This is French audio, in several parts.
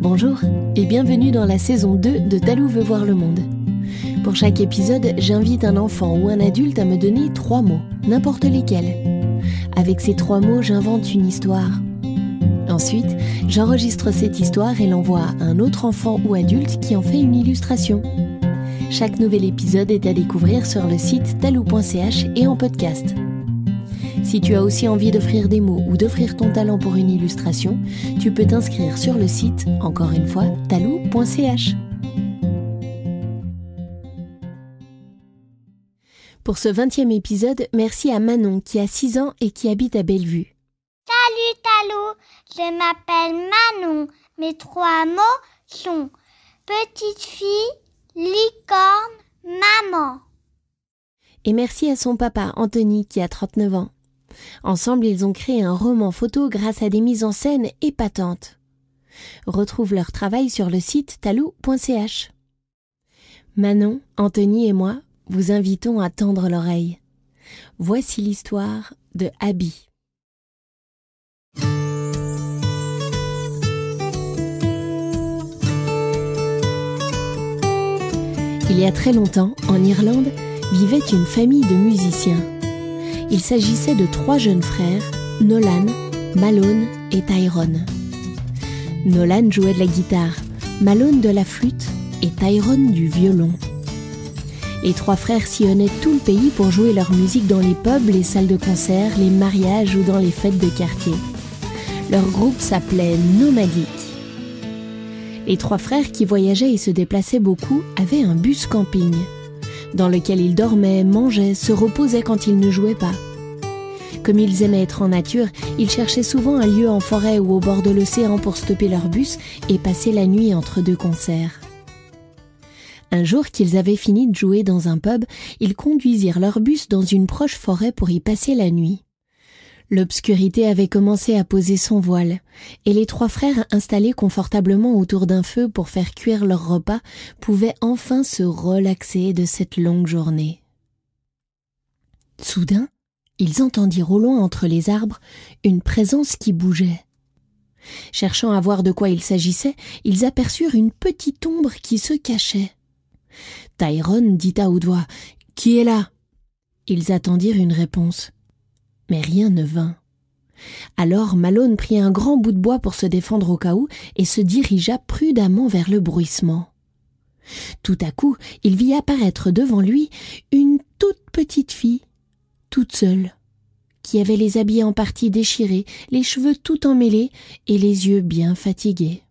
Bonjour et bienvenue dans la saison 2 de Talou veut voir le monde. Pour chaque épisode, j'invite un enfant ou un adulte à me donner trois mots, n'importe lesquels. Avec ces trois mots, j'invente une histoire. Ensuite, j'enregistre cette histoire et l'envoie à un autre enfant ou adulte qui en fait une illustration. Chaque nouvel épisode est à découvrir sur le site talou.ch et en podcast. Si tu as aussi envie d'offrir des mots ou d'offrir ton talent pour une illustration, tu peux t'inscrire sur le site, encore une fois, talou.ch. Pour ce 20e épisode, merci à Manon qui a 6 ans et qui habite à Bellevue. Salut Talou, je m'appelle Manon. Mes trois mots sont petite fille, licorne, maman. Et merci à son papa Anthony qui a 39 ans. Ensemble, ils ont créé un roman photo grâce à des mises en scène épatantes. Retrouve leur travail sur le site talou.ch. Manon, Anthony et moi vous invitons à tendre l'oreille. Voici l'histoire de Abby. Il y a très longtemps, en Irlande, vivait une famille de musiciens. Il s'agissait de trois jeunes frères, Nolan, Malone et Tyrone. Nolan jouait de la guitare, Malone de la flûte et Tyrone du violon. Les trois frères sillonnaient tout le pays pour jouer leur musique dans les pubs, les salles de concert, les mariages ou dans les fêtes de quartier. Leur groupe s'appelait Nomadic. Les trois frères qui voyageaient et se déplaçaient beaucoup avaient un bus camping dans lequel ils dormaient, mangeaient, se reposaient quand ils ne jouaient pas. Comme ils aimaient être en nature, ils cherchaient souvent un lieu en forêt ou au bord de l'océan pour stopper leur bus et passer la nuit entre deux concerts. Un jour qu'ils avaient fini de jouer dans un pub, ils conduisirent leur bus dans une proche forêt pour y passer la nuit. L'obscurité avait commencé à poser son voile, et les trois frères installés confortablement autour d'un feu pour faire cuire leur repas pouvaient enfin se relaxer de cette longue journée. Soudain, ils entendirent au loin entre les arbres une présence qui bougeait. Cherchant à voir de quoi il s'agissait, ils aperçurent une petite ombre qui se cachait. Tyrone dit à haute Qui est là? Ils attendirent une réponse mais rien ne vint. Alors Malone prit un grand bout de bois pour se défendre au cas où et se dirigea prudemment vers le bruissement. Tout à coup, il vit apparaître devant lui une toute petite fille, toute seule, qui avait les habits en partie déchirés, les cheveux tout emmêlés et les yeux bien fatigués.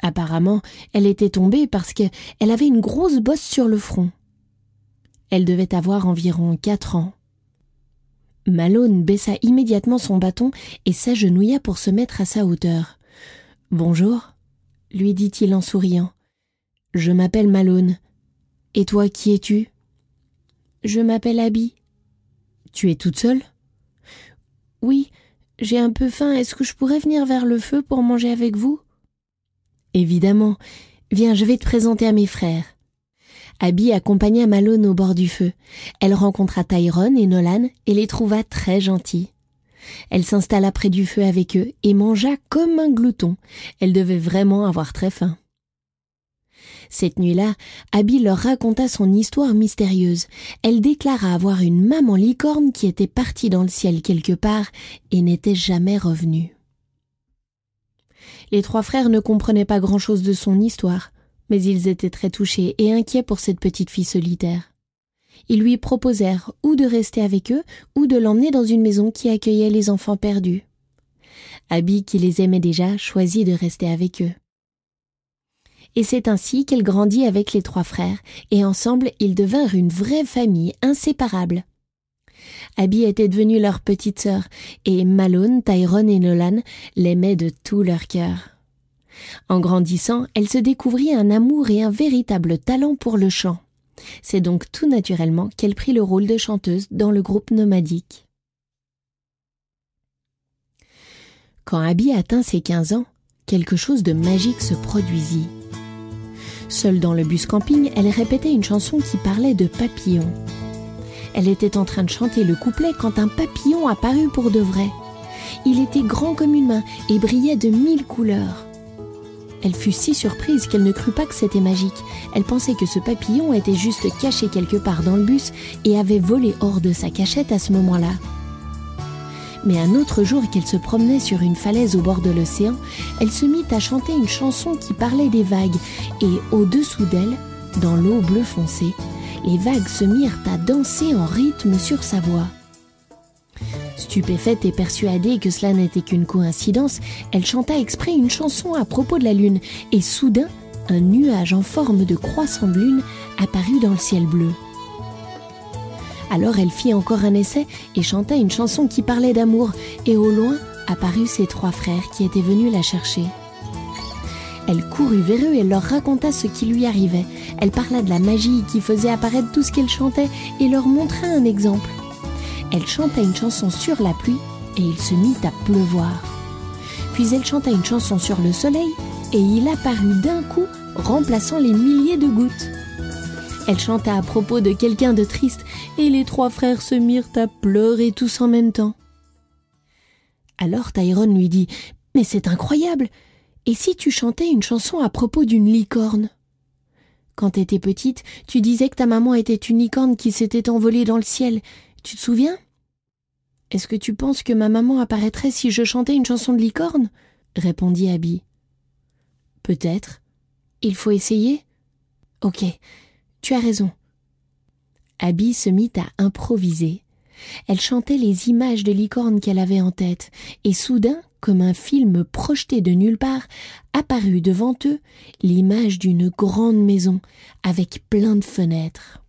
Apparemment, elle était tombée parce qu'elle avait une grosse bosse sur le front. Elle devait avoir environ quatre ans. Malone baissa immédiatement son bâton et s'agenouilla pour se mettre à sa hauteur. Bonjour, lui dit-il en souriant. Je m'appelle Malone. Et toi, qui es-tu Je m'appelle Abby. Tu es toute seule Oui, j'ai un peu faim. Est-ce que je pourrais venir vers le feu pour manger avec vous Évidemment. Viens, je vais te présenter à mes frères. Abby accompagna Malone au bord du feu. Elle rencontra Tyrone et Nolan et les trouva très gentils. Elle s'installa près du feu avec eux et mangea comme un glouton. Elle devait vraiment avoir très faim. Cette nuit-là, Abby leur raconta son histoire mystérieuse. Elle déclara avoir une maman licorne qui était partie dans le ciel quelque part et n'était jamais revenue. Les trois frères ne comprenaient pas grand-chose de son histoire mais ils étaient très touchés et inquiets pour cette petite fille solitaire. Ils lui proposèrent ou de rester avec eux ou de l'emmener dans une maison qui accueillait les enfants perdus. Abby, qui les aimait déjà, choisit de rester avec eux. Et c'est ainsi qu'elle grandit avec les trois frères, et ensemble ils devinrent une vraie famille inséparable. Abby était devenue leur petite sœur, et Malone, Tyrone et Nolan l'aimaient de tout leur cœur. En grandissant, elle se découvrit un amour et un véritable talent pour le chant. C'est donc tout naturellement qu'elle prit le rôle de chanteuse dans le groupe nomadique. Quand Abby atteint ses quinze ans, quelque chose de magique se produisit. Seule dans le bus camping, elle répétait une chanson qui parlait de papillons. Elle était en train de chanter le couplet quand un papillon apparut pour de vrai. Il était grand comme une main et brillait de mille couleurs. Elle fut si surprise qu'elle ne crut pas que c'était magique. Elle pensait que ce papillon était juste caché quelque part dans le bus et avait volé hors de sa cachette à ce moment-là. Mais un autre jour qu'elle se promenait sur une falaise au bord de l'océan, elle se mit à chanter une chanson qui parlait des vagues, et au-dessous d'elle, dans l'eau bleu foncé, les vagues se mirent à danser en rythme sur sa voix. Stupéfaite et persuadée que cela n'était qu'une coïncidence, elle chanta exprès une chanson à propos de la lune, et soudain, un nuage en forme de croissant de lune apparut dans le ciel bleu. Alors elle fit encore un essai et chanta une chanson qui parlait d'amour, et au loin apparurent ses trois frères qui étaient venus la chercher. Elle courut vers eux et leur raconta ce qui lui arrivait. Elle parla de la magie qui faisait apparaître tout ce qu'elle chantait et leur montra un exemple. Elle chanta une chanson sur la pluie et il se mit à pleuvoir. Puis elle chanta une chanson sur le soleil et il apparut d'un coup remplaçant les milliers de gouttes. Elle chanta à propos de quelqu'un de triste et les trois frères se mirent à pleurer tous en même temps. Alors Tyrone lui dit Mais c'est incroyable Et si tu chantais une chanson à propos d'une licorne? Quand t'étais petite, tu disais que ta maman était une licorne qui s'était envolée dans le ciel. Tu te souviens? Est-ce que tu penses que ma maman apparaîtrait si je chantais une chanson de licorne? répondit Abby. Peut-être. Il faut essayer Ok, tu as raison. Abby se mit à improviser. Elle chantait les images de licornes qu'elle avait en tête, et soudain, comme un film projeté de nulle part, apparut devant eux l'image d'une grande maison, avec plein de fenêtres.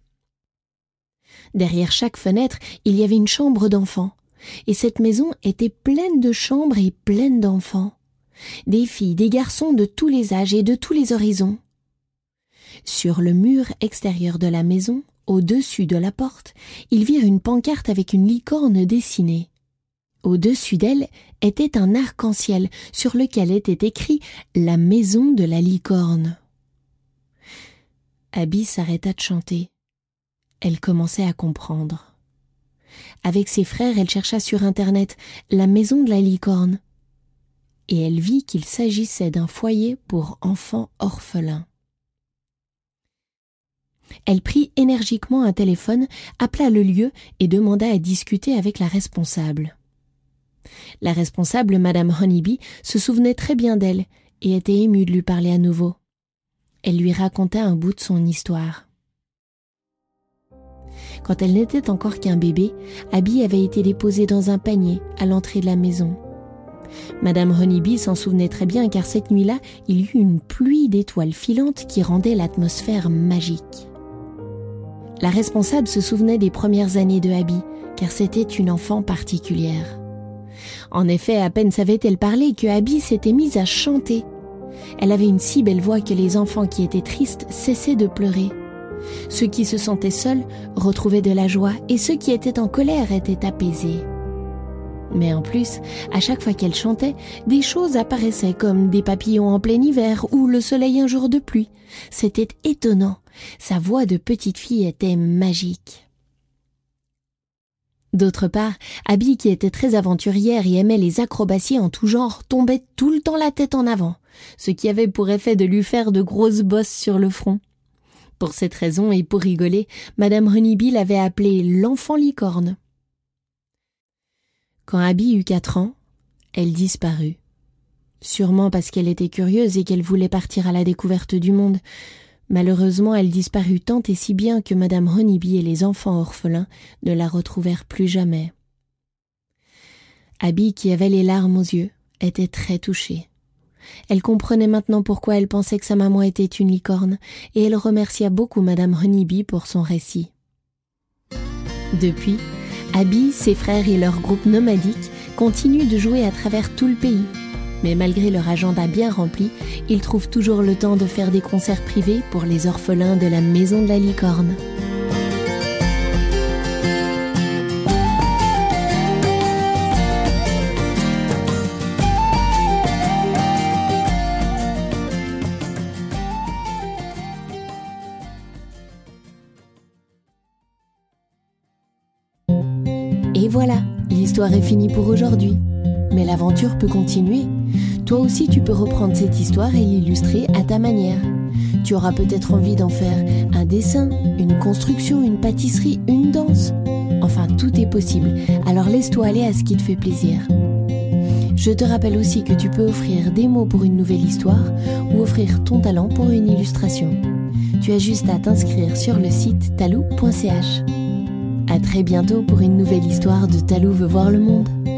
Derrière chaque fenêtre, il y avait une chambre d'enfants, et cette maison était pleine de chambres et pleine d'enfants, des filles, des garçons de tous les âges et de tous les horizons. Sur le mur extérieur de la maison, au-dessus de la porte, ils virent une pancarte avec une licorne dessinée. Au-dessus d'elle était un arc-en-ciel sur lequel était écrit La maison de la licorne. Abby s'arrêta de chanter. Elle commençait à comprendre. Avec ses frères, elle chercha sur Internet la maison de la licorne. Et elle vit qu'il s'agissait d'un foyer pour enfants orphelins. Elle prit énergiquement un téléphone, appela le lieu et demanda à discuter avec la responsable. La responsable, Madame Honeybee, se souvenait très bien d'elle et était émue de lui parler à nouveau. Elle lui raconta un bout de son histoire. Quand elle n'était encore qu'un bébé, Abby avait été déposée dans un panier à l'entrée de la maison. Madame Honeybee s'en souvenait très bien car cette nuit-là, il y eut une pluie d'étoiles filantes qui rendait l'atmosphère magique. La responsable se souvenait des premières années de Abby, car c'était une enfant particulière. En effet, à peine savait-elle parler que Abby s'était mise à chanter. Elle avait une si belle voix que les enfants qui étaient tristes cessaient de pleurer. Ceux qui se sentaient seuls retrouvaient de la joie et ceux qui étaient en colère étaient apaisés. Mais en plus, à chaque fois qu'elle chantait, des choses apparaissaient comme des papillons en plein hiver ou le soleil un jour de pluie. C'était étonnant. Sa voix de petite fille était magique. D'autre part, Abby, qui était très aventurière et aimait les acrobaties en tout genre, tombait tout le temps la tête en avant, ce qui avait pour effet de lui faire de grosses bosses sur le front. Pour cette raison et pour rigoler, Madame Honeybee l'avait appelée l'enfant licorne. Quand Abby eut quatre ans, elle disparut. Sûrement parce qu'elle était curieuse et qu'elle voulait partir à la découverte du monde. Malheureusement, elle disparut tant et si bien que Madame Honeybee et les enfants orphelins ne la retrouvèrent plus jamais. Abby, qui avait les larmes aux yeux, était très touchée. Elle comprenait maintenant pourquoi elle pensait que sa maman était une licorne, et elle remercia beaucoup Madame Honeybee pour son récit. Depuis, Abby, ses frères et leur groupe nomadique continuent de jouer à travers tout le pays. Mais malgré leur agenda bien rempli, ils trouvent toujours le temps de faire des concerts privés pour les orphelins de la Maison de la Licorne. Voilà, l'histoire est finie pour aujourd'hui. Mais l'aventure peut continuer. Toi aussi, tu peux reprendre cette histoire et l'illustrer à ta manière. Tu auras peut-être envie d'en faire un dessin, une construction, une pâtisserie, une danse. Enfin, tout est possible. Alors laisse-toi aller à ce qui te fait plaisir. Je te rappelle aussi que tu peux offrir des mots pour une nouvelle histoire ou offrir ton talent pour une illustration. Tu as juste à t'inscrire sur le site talou.ch. À très bientôt pour une nouvelle histoire de Talou veut voir le monde.